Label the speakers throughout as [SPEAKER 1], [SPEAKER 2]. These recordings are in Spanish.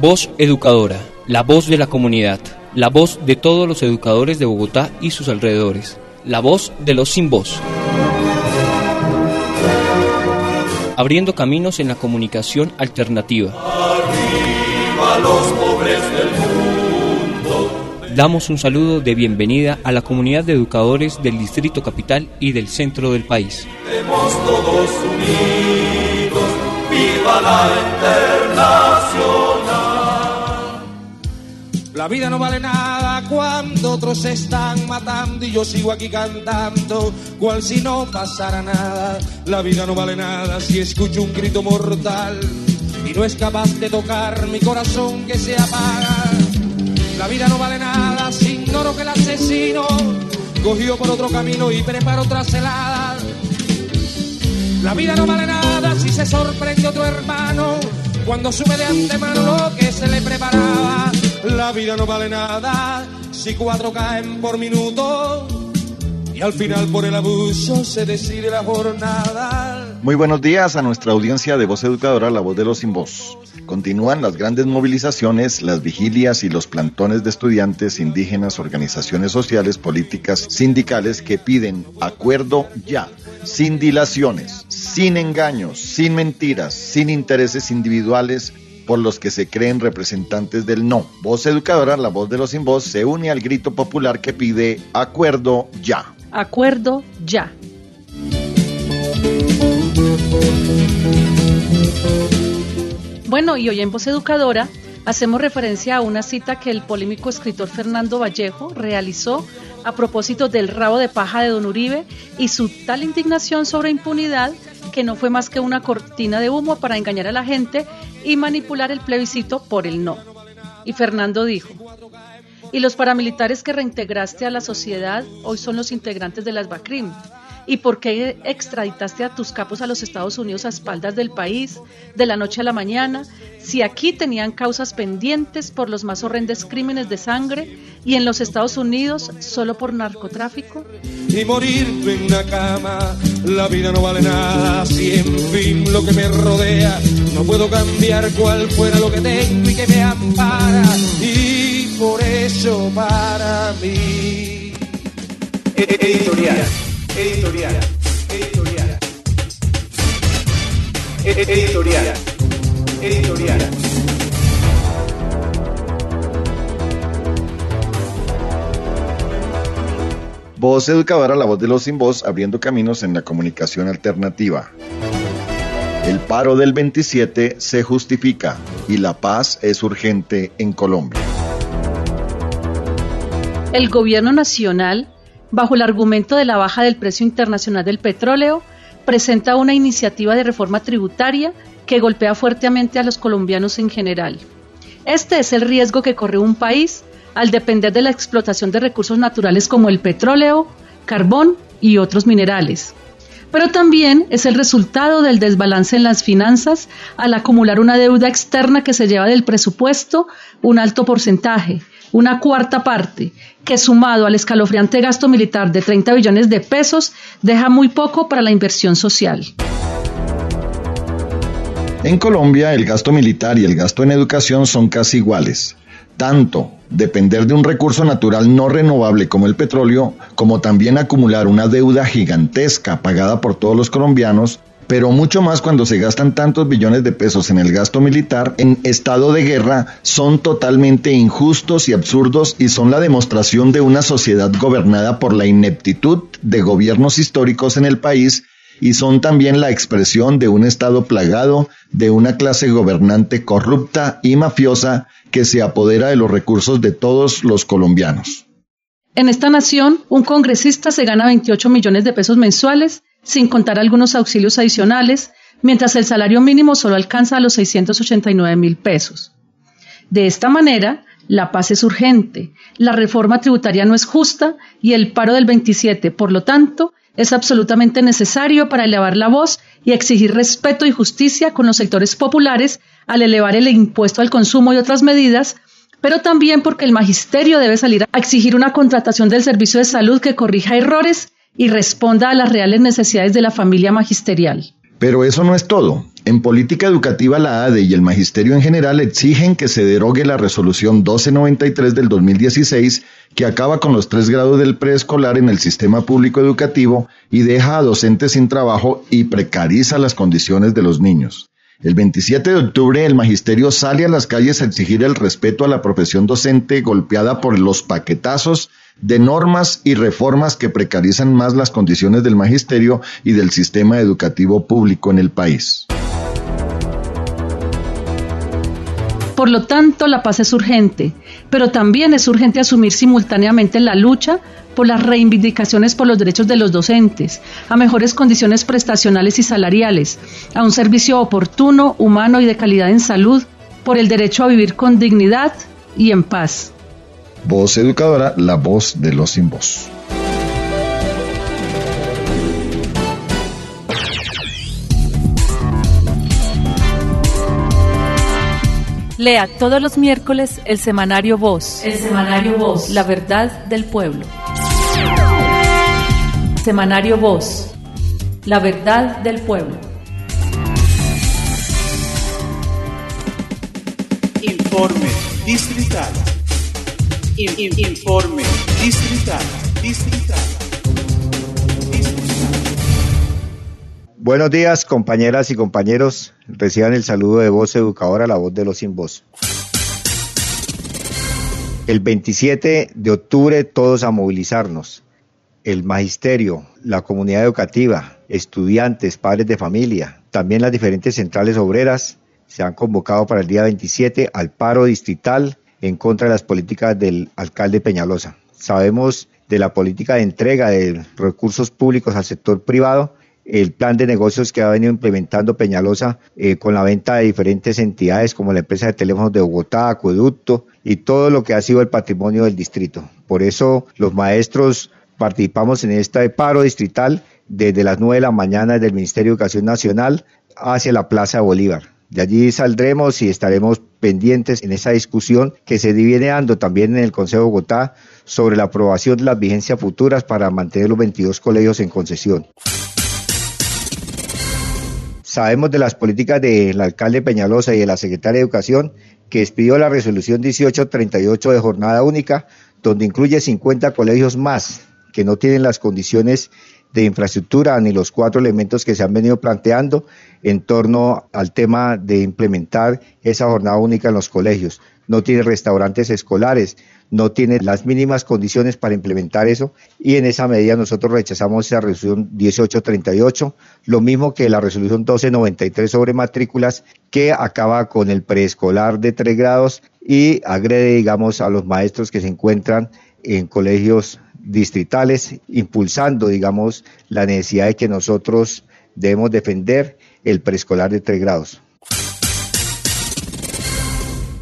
[SPEAKER 1] Voz Educadora, la voz de la comunidad, la voz de todos los educadores de Bogotá y sus alrededores, la voz de los sin voz. Abriendo caminos en la comunicación alternativa. Arriba los pobres del damos un saludo de bienvenida a la comunidad de educadores del Distrito Capital y del centro del país. todos unidos, viva la internacional.
[SPEAKER 2] La vida no vale nada cuando otros se están matando y yo sigo aquí cantando, cual si no pasara nada. La vida no vale nada si escucho un grito mortal y no es capaz de tocar mi corazón que se apaga la vida no vale nada si ignoro que el asesino cogió por otro camino y prepara otra celada. La vida no vale nada si se sorprende otro hermano cuando sube de antemano lo que se le preparaba. La vida no vale nada si cuatro caen por minuto y al final por el abuso se decide la jornada.
[SPEAKER 3] Muy buenos días a nuestra audiencia de Voz Educadora, la voz de los sin voz. Continúan las grandes movilizaciones, las vigilias y los plantones de estudiantes, indígenas, organizaciones sociales, políticas, sindicales que piden acuerdo ya, sin dilaciones, sin engaños, sin mentiras, sin intereses individuales por los que se creen representantes del no. Voz Educadora, la voz de los sin voz, se une al grito popular que pide acuerdo ya.
[SPEAKER 4] Acuerdo ya. Bueno, y hoy en Voz Educadora hacemos referencia a una cita que el polémico escritor Fernando Vallejo realizó a propósito del rabo de paja de Don Uribe y su tal indignación sobre impunidad que no fue más que una cortina de humo para engañar a la gente y manipular el plebiscito por el no. Y Fernando dijo, y los paramilitares que reintegraste a la sociedad hoy son los integrantes de las BACRIM. ¿Y por qué extraditaste a tus capos a los Estados Unidos a espaldas del país, de la noche a la mañana, si aquí tenían causas pendientes por los más horrendos crímenes de sangre y en los Estados Unidos solo por narcotráfico?
[SPEAKER 2] Y morir en una cama, la vida no vale nada, si en fin lo que me rodea, no puedo cambiar cuál fuera lo que tengo y que me ampara, y por eso para mí.
[SPEAKER 5] Editorial. Editorial. Editorial. Editorial. Editorial.
[SPEAKER 3] Voz educadora, la voz de los sin voz, abriendo caminos en la comunicación alternativa. El paro del 27 se justifica y la paz es urgente en Colombia.
[SPEAKER 4] El gobierno nacional bajo el argumento de la baja del precio internacional del petróleo, presenta una iniciativa de reforma tributaria que golpea fuertemente a los colombianos en general. Este es el riesgo que corre un país al depender de la explotación de recursos naturales como el petróleo, carbón y otros minerales. Pero también es el resultado del desbalance en las finanzas al acumular una deuda externa que se lleva del presupuesto un alto porcentaje, una cuarta parte, que sumado al escalofriante gasto militar de 30 billones de pesos, deja muy poco para la inversión social.
[SPEAKER 3] En Colombia, el gasto militar y el gasto en educación son casi iguales. Tanto depender de un recurso natural no renovable como el petróleo, como también acumular una deuda gigantesca pagada por todos los colombianos, pero mucho más cuando se gastan tantos billones de pesos en el gasto militar en estado de guerra, son totalmente injustos y absurdos y son la demostración de una sociedad gobernada por la ineptitud de gobiernos históricos en el país y son también la expresión de un Estado plagado de una clase gobernante corrupta y mafiosa que se apodera de los recursos de todos los colombianos.
[SPEAKER 4] En esta nación, un congresista se gana 28 millones de pesos mensuales sin contar algunos auxilios adicionales, mientras el salario mínimo solo alcanza a los 689 mil pesos. De esta manera, la paz es urgente, la reforma tributaria no es justa y el paro del 27, por lo tanto, es absolutamente necesario para elevar la voz y exigir respeto y justicia con los sectores populares al elevar el impuesto al consumo y otras medidas, pero también porque el magisterio debe salir a exigir una contratación del servicio de salud que corrija errores y responda a las reales necesidades de la familia magisterial.
[SPEAKER 3] Pero eso no es todo. En política educativa la ADE y el magisterio en general exigen que se derogue la resolución 1293 del 2016 que acaba con los tres grados del preescolar en el sistema público educativo y deja a docentes sin trabajo y precariza las condiciones de los niños. El 27 de octubre el magisterio sale a las calles a exigir el respeto a la profesión docente golpeada por los paquetazos de normas y reformas que precarizan más las condiciones del magisterio y del sistema educativo público en el país.
[SPEAKER 4] Por lo tanto, la paz es urgente, pero también es urgente asumir simultáneamente la lucha por las reivindicaciones por los derechos de los docentes, a mejores condiciones prestacionales y salariales, a un servicio oportuno, humano y de calidad en salud, por el derecho a vivir con dignidad y en paz.
[SPEAKER 3] Voz Educadora, la voz de los sin voz.
[SPEAKER 6] Lea todos los miércoles el semanario Voz.
[SPEAKER 4] El semanario Voz.
[SPEAKER 6] La verdad del pueblo. Semanario Voz. La verdad del pueblo.
[SPEAKER 5] Informe distrital. Informe distrital. Distrital.
[SPEAKER 7] Buenos días, compañeras y compañeros. Reciban el saludo de voz educadora, la voz de los sin voz. El 27 de octubre todos a movilizarnos. El magisterio, la comunidad educativa, estudiantes, padres de familia, también las diferentes centrales obreras se han convocado para el día 27 al paro distrital en contra de las políticas del alcalde Peñalosa. Sabemos de la política de entrega de recursos públicos al sector privado el plan de negocios que ha venido implementando Peñalosa eh, con la venta de diferentes entidades como la empresa de teléfonos de Bogotá, Acueducto y todo lo que ha sido el patrimonio del distrito. Por eso los maestros participamos en este paro distrital desde las 9 de la mañana desde el Ministerio de Educación Nacional hacia la Plaza Bolívar. De allí saldremos y estaremos pendientes en esa discusión que se viene dando también en el Consejo de Bogotá sobre la aprobación de las vigencias futuras para mantener los 22 colegios en concesión. Sabemos de las políticas del alcalde Peñalosa y de la secretaria de Educación que expidió la resolución 1838 de jornada única, donde incluye 50 colegios más que no tienen las condiciones de infraestructura ni los cuatro elementos que se han venido planteando en torno al tema de implementar esa jornada única en los colegios. No tiene restaurantes escolares, no tiene las mínimas condiciones para implementar eso y en esa medida nosotros rechazamos esa resolución 1838, lo mismo que la resolución 1293 sobre matrículas que acaba con el preescolar de tres grados y agrede, digamos, a los maestros que se encuentran en colegios distritales, impulsando, digamos, la necesidad de que nosotros debemos defender el preescolar de tres grados.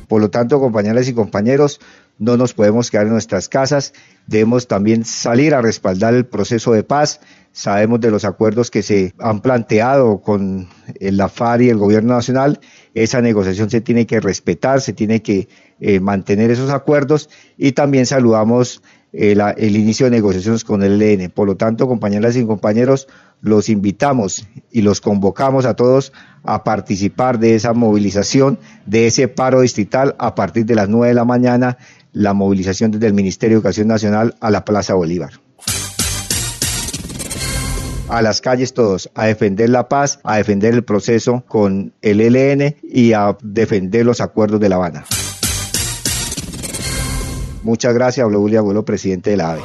[SPEAKER 7] Por lo tanto, compañeras y compañeros, no nos podemos quedar en nuestras casas, debemos también salir a respaldar el proceso de paz. Sabemos de los acuerdos que se han planteado con la FAR y el gobierno nacional. Esa negociación se tiene que respetar, se tiene que eh, mantener esos acuerdos y también saludamos el, inicio de negociaciones con el ELN. Por lo tanto, compañeras y compañeros, los invitamos y los convocamos a todos a participar de esa movilización, de ese paro distrital a partir de las nueve de la mañana, la movilización desde el Ministerio de Educación Nacional a la Plaza Bolívar. A las calles todos, a defender la paz, a defender el proceso con el ELN y a defender los acuerdos de La Habana. Muchas gracias, William Abuelo, presidente de la AVE.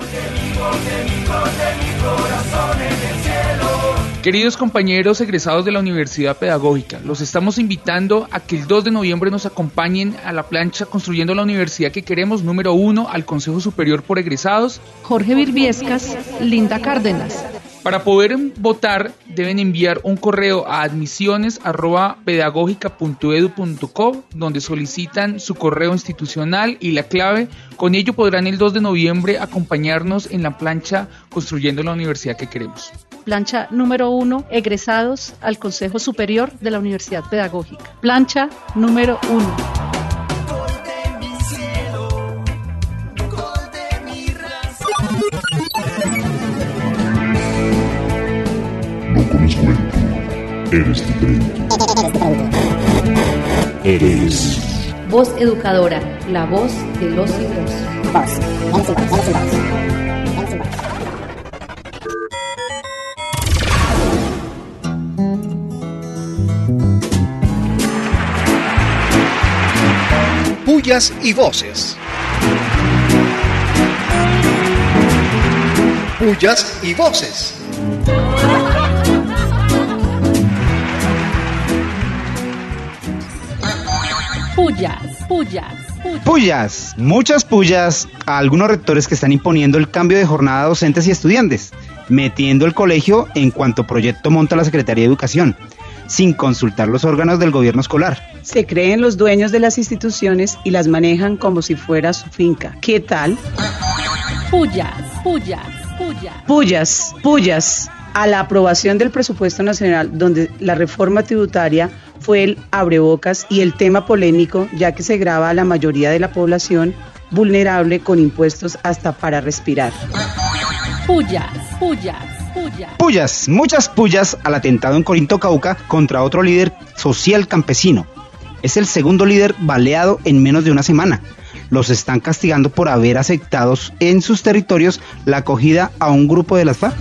[SPEAKER 8] Queridos compañeros egresados de la Universidad Pedagógica, los estamos invitando a que el 2 de noviembre nos acompañen a la plancha Construyendo la Universidad que queremos, número uno, al Consejo Superior por Egresados.
[SPEAKER 4] Jorge Virviescas, Linda Cárdenas.
[SPEAKER 8] Para poder votar deben enviar un correo a admisiones@pedagogica.edu.co donde solicitan su correo institucional y la clave. Con ello podrán el 2 de noviembre acompañarnos en la plancha Construyendo la Universidad que queremos.
[SPEAKER 4] Plancha número uno, egresados al Consejo Superior de la Universidad Pedagógica. Plancha número uno.
[SPEAKER 9] Eres diferente. Eres.
[SPEAKER 10] Voz educadora, la voz de los y Voz.
[SPEAKER 11] Pullas y voces. Pullas y voces.
[SPEAKER 4] Pullas, pullas,
[SPEAKER 12] pullas. muchas pullas a algunos rectores que están imponiendo el cambio de jornada a docentes y estudiantes, metiendo el colegio en cuanto proyecto monta la Secretaría de Educación, sin consultar los órganos del gobierno escolar.
[SPEAKER 13] Se creen los dueños de las instituciones y las manejan como si fuera su finca. ¿Qué tal?
[SPEAKER 4] Pullas, pullas, pullas.
[SPEAKER 13] Pullas, pullas a la aprobación del presupuesto nacional, donde la reforma tributaria fue el abrebocas y el tema polémico, ya que se graba a la mayoría de la población vulnerable con impuestos hasta para respirar.
[SPEAKER 4] Pullas, pullas, pullas.
[SPEAKER 12] Pullas, muchas pullas al atentado en Corinto Cauca contra otro líder social campesino. Es el segundo líder baleado en menos de una semana. Los están castigando por haber aceptado en sus territorios la acogida a un grupo de las FARC.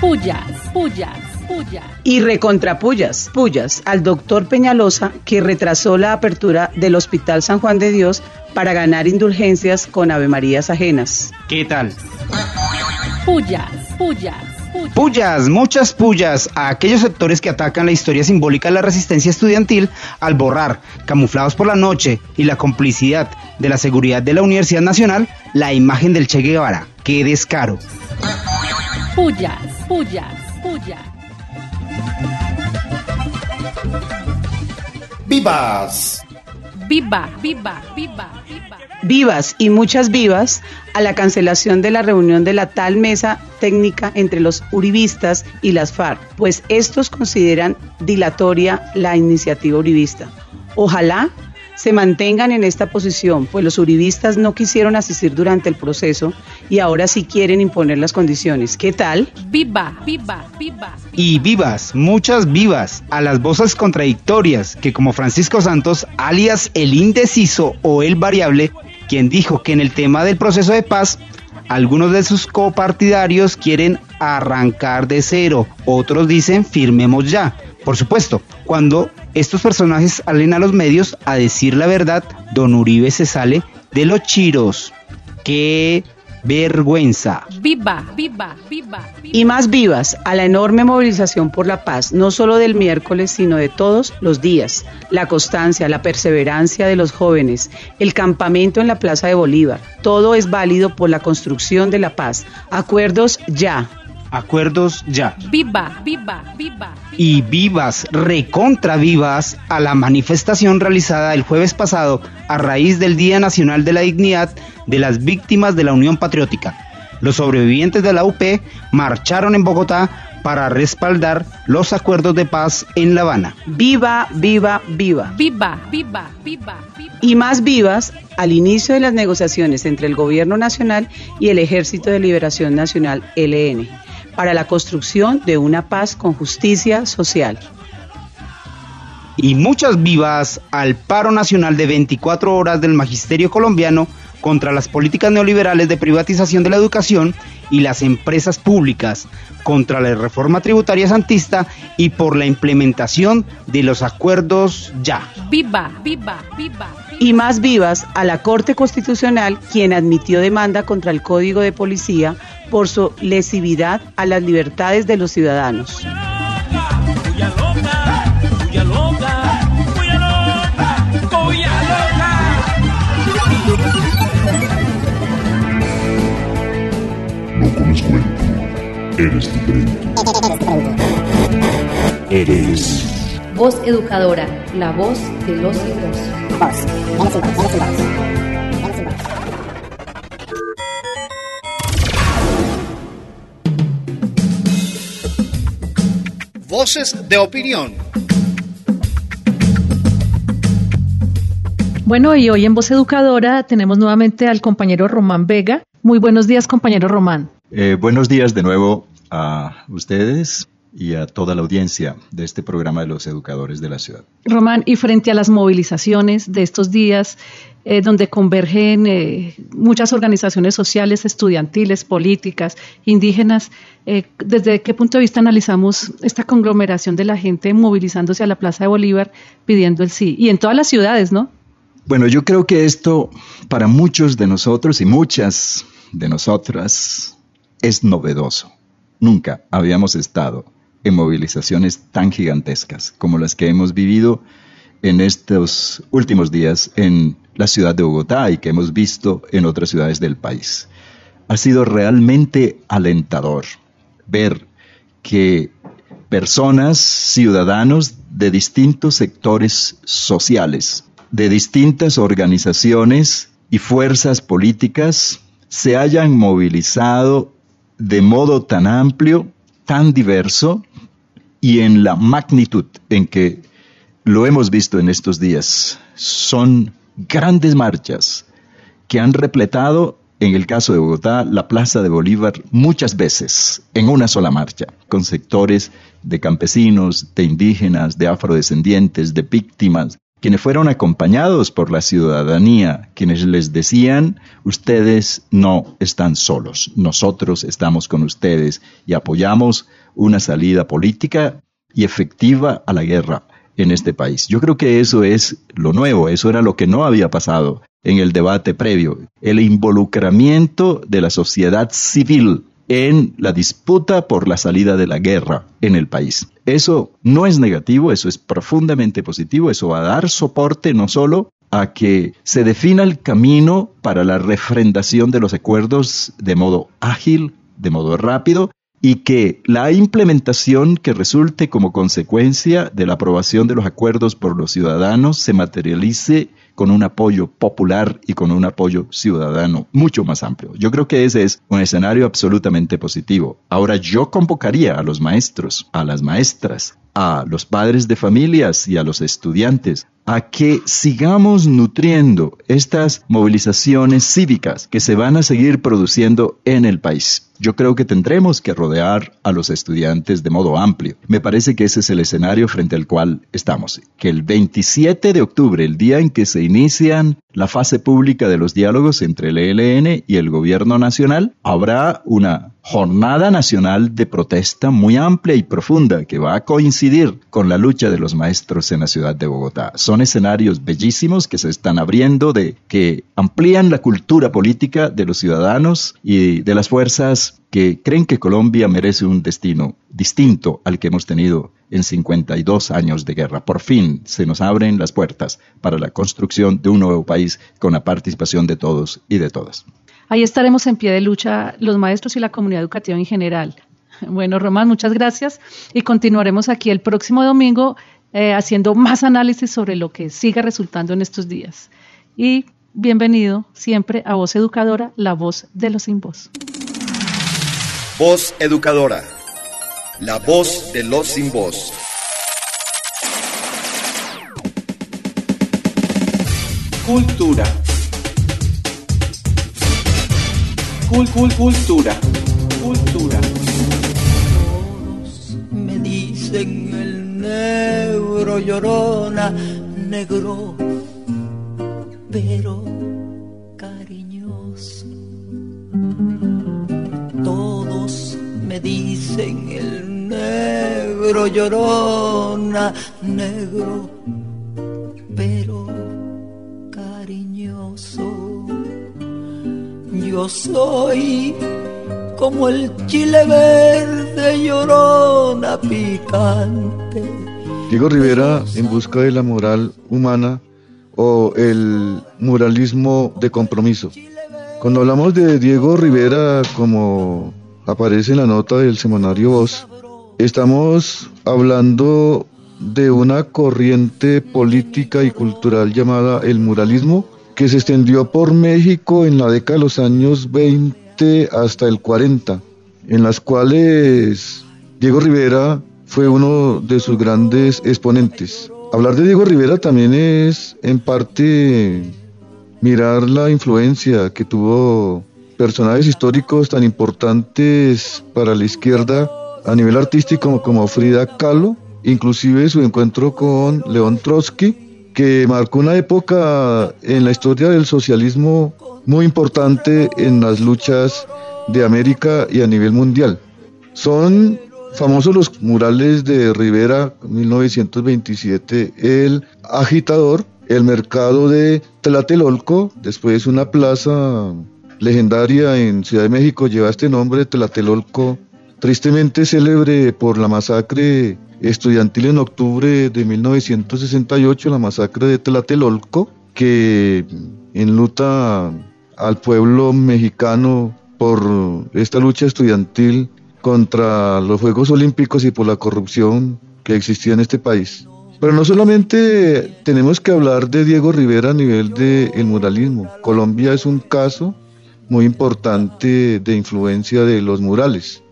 [SPEAKER 4] Pullas, pullas.
[SPEAKER 13] Y recontrapullas, pullas al doctor Peñalosa que retrasó la apertura del Hospital San Juan de Dios para ganar indulgencias con Ave Marías ajenas.
[SPEAKER 12] ¿Qué tal?
[SPEAKER 4] Pullas, pullas.
[SPEAKER 12] Pullas, muchas pullas a aquellos sectores que atacan la historia simbólica de la resistencia estudiantil al borrar, camuflados por la noche y la complicidad de la seguridad de la Universidad Nacional, la imagen del Che Guevara. ¡Qué descaro!
[SPEAKER 4] Pullas, pullas, pullas.
[SPEAKER 11] ¡Vivas!
[SPEAKER 4] Viva, viva, viva, viva.
[SPEAKER 13] Vivas y muchas vivas a la cancelación de la reunión de la tal mesa técnica entre los uribistas y las FARC, pues estos consideran dilatoria la iniciativa uribista. Ojalá se mantengan en esta posición, pues los uribistas no quisieron asistir durante el proceso y ahora sí quieren imponer las condiciones. ¿Qué tal?
[SPEAKER 4] Viva, viva, viva.
[SPEAKER 12] Y vivas, muchas vivas, a las voces contradictorias que como Francisco Santos, alias el indeciso o el variable, quien dijo que en el tema del proceso de paz algunos de sus copartidarios quieren arrancar de cero, otros dicen firmemos ya. Por supuesto, cuando estos personajes salen a los medios a decir la verdad, don Uribe se sale de los chiros. ¡Qué vergüenza!
[SPEAKER 4] Viva, viva, viva,
[SPEAKER 13] Y más vivas a la enorme movilización por la paz, no solo del miércoles, sino de todos los días. La constancia, la perseverancia de los jóvenes, el campamento en la Plaza de Bolívar. Todo es válido por la construcción de la paz. Acuerdos ya
[SPEAKER 12] acuerdos ya.
[SPEAKER 4] Viva, viva, viva.
[SPEAKER 12] Y vivas, recontra vivas, a la manifestación realizada el jueves pasado a raíz del Día Nacional de la Dignidad de las Víctimas de la Unión Patriótica. Los sobrevivientes de la UP marcharon en Bogotá para respaldar los acuerdos de paz en La Habana.
[SPEAKER 13] Viva, viva, viva.
[SPEAKER 4] Viva, viva, viva.
[SPEAKER 13] viva. Y más vivas al inicio de las negociaciones entre el Gobierno Nacional y el Ejército de Liberación Nacional, LN para la construcción de una paz con justicia social.
[SPEAKER 12] Y muchas vivas al paro nacional de 24 horas del magisterio colombiano contra las políticas neoliberales de privatización de la educación y las empresas públicas, contra la reforma tributaria santista y por la implementación de los acuerdos ya.
[SPEAKER 4] Viva, viva, viva.
[SPEAKER 13] Y más vivas a la Corte Constitucional, quien admitió demanda contra el Código de Policía por su lesividad a las libertades de los ciudadanos.
[SPEAKER 9] Eres diferente. Eres.
[SPEAKER 10] Voz educadora, la voz de los y los. Voz, de los y voz.
[SPEAKER 11] Voces de opinión.
[SPEAKER 4] Bueno, y hoy en Voz Educadora tenemos nuevamente al compañero Román Vega. Muy buenos días, compañero Román.
[SPEAKER 14] Eh, buenos días de nuevo a ustedes y a toda la audiencia de este programa de los educadores de la ciudad.
[SPEAKER 4] Román, y frente a las movilizaciones de estos días, eh, donde convergen eh, muchas organizaciones sociales, estudiantiles, políticas, indígenas. Eh, ¿Desde qué punto de vista analizamos esta conglomeración de la gente movilizándose a la Plaza de Bolívar pidiendo el sí? Y en todas las ciudades, ¿no?
[SPEAKER 14] Bueno, yo creo que esto para muchos de nosotros y muchas de nosotras es novedoso. Nunca habíamos estado en movilizaciones tan gigantescas como las que hemos vivido en estos últimos días en la ciudad de Bogotá y que hemos visto en otras ciudades del país. Ha sido realmente alentador ver que personas, ciudadanos de distintos sectores sociales, de distintas organizaciones y fuerzas políticas se hayan movilizado de modo tan amplio, tan diverso y en la magnitud en que lo hemos visto en estos días. Son grandes marchas que han repletado, en el caso de Bogotá, la Plaza de Bolívar muchas veces en una sola marcha, con sectores de campesinos, de indígenas, de afrodescendientes, de víctimas, quienes fueron acompañados por la ciudadanía, quienes les decían, ustedes no están solos, nosotros estamos con ustedes y apoyamos una salida política y efectiva a la guerra en este país. Yo creo que eso es lo nuevo, eso era lo que no había pasado en el debate previo, el involucramiento de la sociedad civil en la disputa por la salida de la guerra en el país. Eso no es negativo, eso es profundamente positivo, eso va a dar soporte no solo a que se defina el camino para la refrendación de los acuerdos de modo ágil, de modo rápido, y que la implementación que resulte como consecuencia de la aprobación de los acuerdos por los ciudadanos se materialice con un apoyo popular y con un apoyo ciudadano mucho más amplio. Yo creo que ese es un escenario absolutamente positivo. Ahora yo convocaría a los maestros, a las maestras, a los padres de familias y a los estudiantes a que sigamos nutriendo estas movilizaciones cívicas que se van a seguir produciendo en el país. Yo creo que tendremos que rodear a los estudiantes de modo amplio. Me parece que ese es el escenario frente al cual estamos. Que el 27 de octubre, el día en que se inician la fase pública de los diálogos entre el ELN y el gobierno nacional, habrá una jornada nacional de protesta muy amplia y profunda que va a coincidir con la lucha de los maestros en la ciudad de Bogotá. Son escenarios bellísimos que se están abriendo de que amplían la cultura política de los ciudadanos y de las fuerzas que creen que Colombia merece un destino distinto al que hemos tenido en 52 años de guerra. Por fin se nos abren las puertas para la construcción de un nuevo país con la participación de todos y de todas.
[SPEAKER 4] Ahí estaremos en pie de lucha los maestros y la comunidad educativa en general. Bueno, Román, muchas gracias y continuaremos aquí el próximo domingo eh, haciendo más análisis sobre lo que siga resultando en estos días. Y bienvenido siempre a Voz Educadora, la voz de los sin voz.
[SPEAKER 11] Voz Educadora, la voz de los sin voz.
[SPEAKER 5] Cultura. Cul, cul, cultura. Cultura.
[SPEAKER 15] Todos me dicen el negro llorona, negro, pero me dicen el negro llorona, negro, pero cariñoso. Yo soy como el chile verde llorona picante.
[SPEAKER 16] Diego Rivera en busca de la moral humana o el muralismo de compromiso. Cuando hablamos de Diego Rivera como aparece en la nota del semanario Voz, estamos hablando de una corriente política y cultural llamada el muralismo, que se extendió por México en la década de los años 20 hasta el 40, en las cuales Diego Rivera fue uno de sus grandes exponentes. Hablar de Diego Rivera también es en parte mirar la influencia que tuvo personajes históricos tan importantes para la izquierda a nivel artístico como Frida Kahlo, inclusive su encuentro con León Trotsky, que marcó una época en la historia del socialismo muy importante en las luchas de América y a nivel mundial. Son famosos los murales de Rivera 1927, El Agitador, el mercado de Tlatelolco, después una plaza legendaria en Ciudad de México lleva este nombre, Tlatelolco, tristemente célebre por la masacre estudiantil en octubre de 1968, la masacre de Tlatelolco, que enluta al pueblo mexicano por esta lucha estudiantil contra los Juegos Olímpicos y por la corrupción que existía en este país. Pero no solamente tenemos que hablar de Diego Rivera a nivel del muralismo. Colombia es un caso muy importante de influencia de los murales.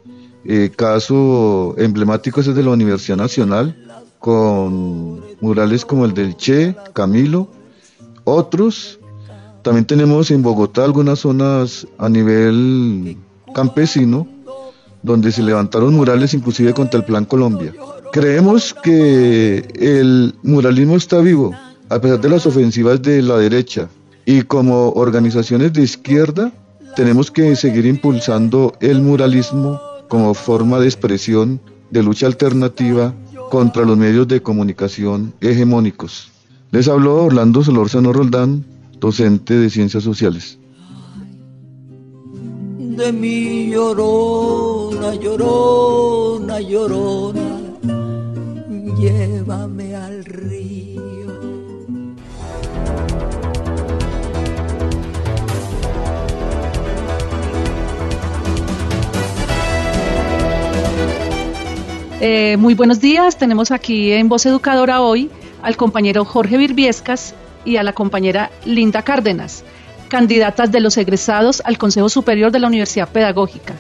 [SPEAKER 16] Eh, caso emblemático es el de la Universidad Nacional, con murales como el del Che, Camilo, otros. También tenemos en Bogotá algunas zonas a nivel campesino, donde se levantaron murales inclusive contra el Plan Colombia. Creemos que el muralismo está vivo, a pesar de las ofensivas de la derecha, y como organizaciones de izquierda tenemos que seguir impulsando el muralismo como forma de expresión de lucha alternativa contra los medios de comunicación hegemónicos. Les habló Orlando Solórzano Roldán, docente de Ciencias Sociales.
[SPEAKER 15] De mi llorona, llorona, llorona, llévame al río.
[SPEAKER 4] Eh, muy buenos días, tenemos aquí en Voz Educadora hoy al compañero Jorge Virviescas y a la compañera Linda Cárdenas, candidatas de los egresados al Consejo Superior de la Universidad Pedagógica,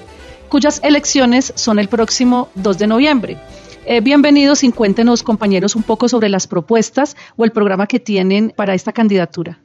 [SPEAKER 4] cuyas elecciones son el próximo 2 de noviembre. Eh, bienvenidos y cuéntenos, compañeros, un poco sobre las propuestas o el programa que tienen para esta candidatura.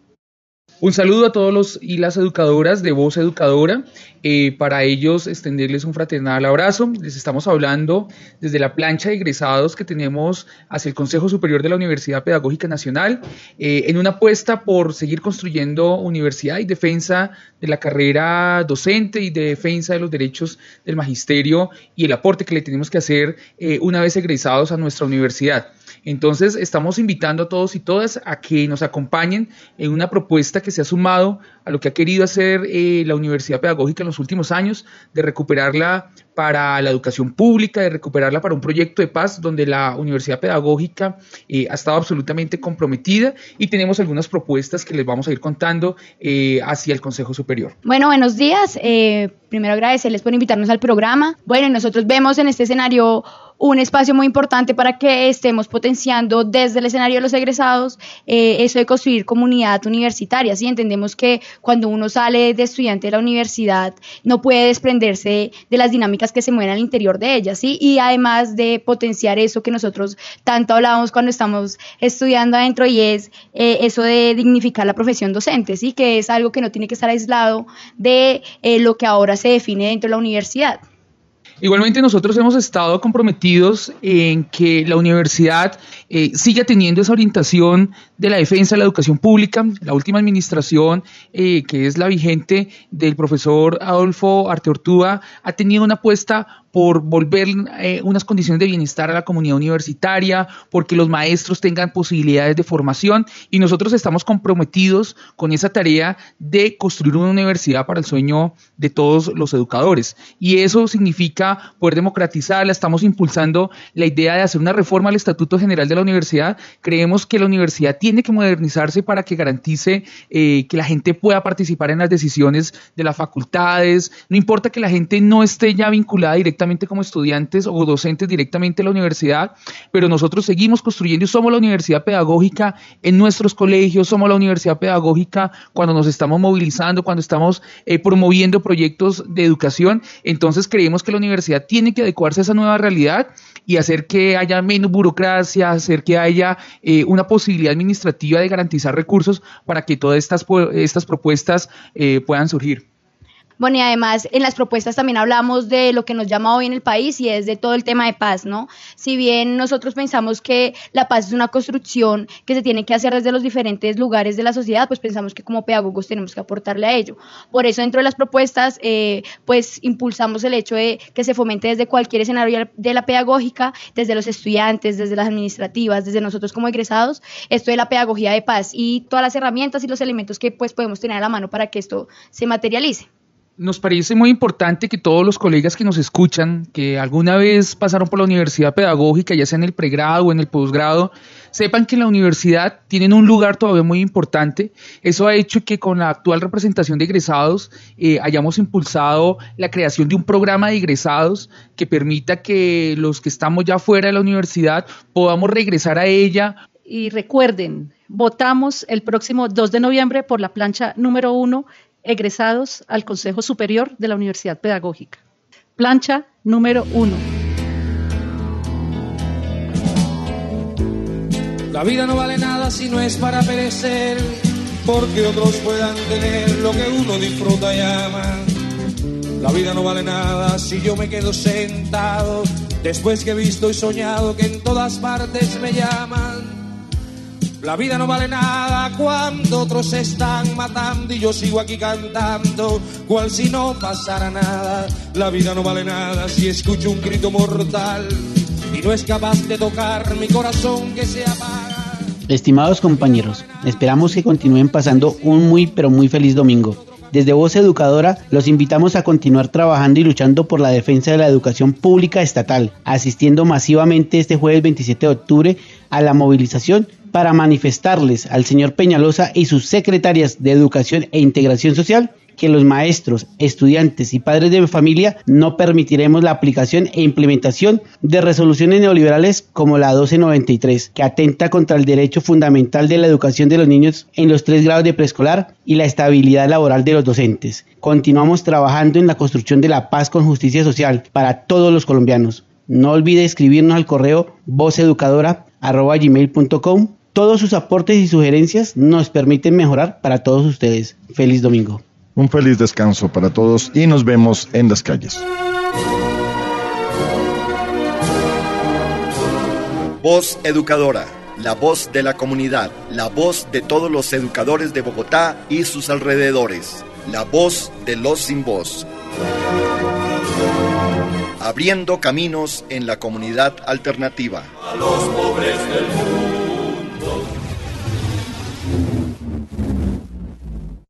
[SPEAKER 8] Un saludo a todos los y las educadoras de Voz Educadora. Eh, para ellos extenderles un fraternal abrazo. Les estamos hablando desde la plancha de egresados que tenemos hacia el Consejo Superior de la Universidad Pedagógica Nacional, eh, en una apuesta por seguir construyendo universidad y defensa de la carrera docente y de defensa de los derechos del magisterio y el aporte que le tenemos que hacer eh, una vez egresados a nuestra universidad. Entonces, estamos invitando a todos y todas a que nos acompañen en una propuesta que se ha sumado a lo que ha querido hacer eh, la Universidad Pedagógica en los últimos años, de recuperarla para la educación pública, de recuperarla para un proyecto de paz donde la Universidad Pedagógica eh, ha estado absolutamente comprometida y tenemos algunas propuestas que les vamos a ir contando eh, hacia el Consejo Superior.
[SPEAKER 17] Bueno, buenos días. primero agradecerles por invitarnos al programa. Bueno, nosotros vemos en este escenario un espacio muy importante para que estemos potenciando desde el escenario de los egresados eh, eso de construir comunidad universitaria. ¿sí? Entendemos que cuando uno sale de estudiante de la universidad no puede desprenderse de las dinámicas que se mueven al interior de ella, ¿sí? y además de potenciar eso que nosotros tanto hablábamos cuando estamos estudiando adentro y es eh, eso de dignificar la profesión docente, ¿sí? que es algo que no tiene que estar aislado de eh, lo que ahora se define dentro de la universidad.
[SPEAKER 8] Igualmente nosotros hemos estado comprometidos en que la universidad eh, siga teniendo esa orientación de la defensa de la educación pública. La última administración, eh, que es la vigente del profesor Adolfo Arteortúa, ha tenido una apuesta por volver eh, unas condiciones de bienestar a la comunidad universitaria, porque los maestros tengan posibilidades de formación y nosotros estamos comprometidos con esa tarea de construir una universidad para el sueño de todos los educadores. Y eso significa poder democratizarla, estamos impulsando la idea de hacer una reforma al Estatuto General de la universidad, creemos que la universidad tiene que modernizarse para que garantice eh, que la gente pueda participar en las decisiones de las facultades, no importa que la gente no esté ya vinculada directamente como estudiantes o docentes directamente a la universidad, pero nosotros seguimos construyendo y somos la universidad pedagógica en nuestros colegios, somos la universidad pedagógica cuando nos estamos movilizando, cuando estamos eh, promoviendo proyectos de educación, entonces creemos que la universidad tiene que adecuarse a esa nueva realidad y hacer que haya menos burocracia, hacer que haya eh, una posibilidad administrativa de garantizar recursos para que todas estas, estas propuestas eh, puedan surgir.
[SPEAKER 17] Bueno, y además en las propuestas también hablamos de lo que nos llama hoy en el país y es de todo el tema de paz, ¿no? Si bien nosotros pensamos que la paz es una construcción que se tiene que hacer desde los diferentes lugares de la sociedad, pues pensamos que como pedagogos tenemos que aportarle a ello. Por eso dentro de las propuestas, eh, pues impulsamos el hecho de que se fomente desde cualquier escenario de la pedagógica, desde los estudiantes, desde las administrativas, desde nosotros como egresados, esto de la pedagogía de paz y todas las herramientas y los elementos que pues podemos tener a la mano para que esto se materialice
[SPEAKER 8] nos parece muy importante que todos los colegas que nos escuchan, que alguna vez pasaron por la universidad pedagógica, ya sea en el pregrado o en el posgrado, sepan que en la universidad tienen un lugar todavía muy importante. Eso ha hecho que con la actual representación de egresados eh, hayamos impulsado la creación de un programa de egresados que permita que los que estamos ya fuera de la universidad podamos regresar a ella.
[SPEAKER 4] Y recuerden, votamos el próximo 2 de noviembre por la plancha número uno egresados al Consejo Superior de la Universidad Pedagógica. Plancha número uno.
[SPEAKER 2] La vida no vale nada si no es para perecer, porque otros puedan tener lo que uno disfruta y ama. La vida no vale nada si yo me quedo sentado, después que he visto y soñado que en todas partes me llaman. La vida no vale nada cuando otros se están matando y yo sigo aquí cantando, cual si no pasara nada. La vida no vale nada si escucho un grito mortal y no es capaz de tocar mi corazón que se apaga.
[SPEAKER 18] Estimados compañeros, esperamos que continúen pasando un muy pero muy feliz domingo. Desde Voz Educadora los invitamos a continuar trabajando y luchando por la defensa de la educación pública estatal, asistiendo masivamente este jueves 27 de octubre a la movilización para manifestarles al señor Peñalosa y sus secretarias de Educación e Integración Social que los maestros, estudiantes y padres de familia no permitiremos la aplicación e implementación de resoluciones neoliberales como la 1293, que atenta contra el derecho fundamental de la educación de los niños en los tres grados de preescolar y la estabilidad laboral de los docentes. Continuamos trabajando en la construcción de la paz con justicia social para todos los colombianos. No olvide escribirnos al correo voceducadora.gmail.com todos sus aportes y sugerencias nos permiten mejorar para todos ustedes. Feliz domingo.
[SPEAKER 19] Un feliz descanso para todos y nos vemos en las calles.
[SPEAKER 3] Voz Educadora, la voz de la comunidad, la voz de todos los educadores de Bogotá y sus alrededores, la voz de los sin voz. Abriendo caminos en la comunidad alternativa.
[SPEAKER 2] A los pobres del mundo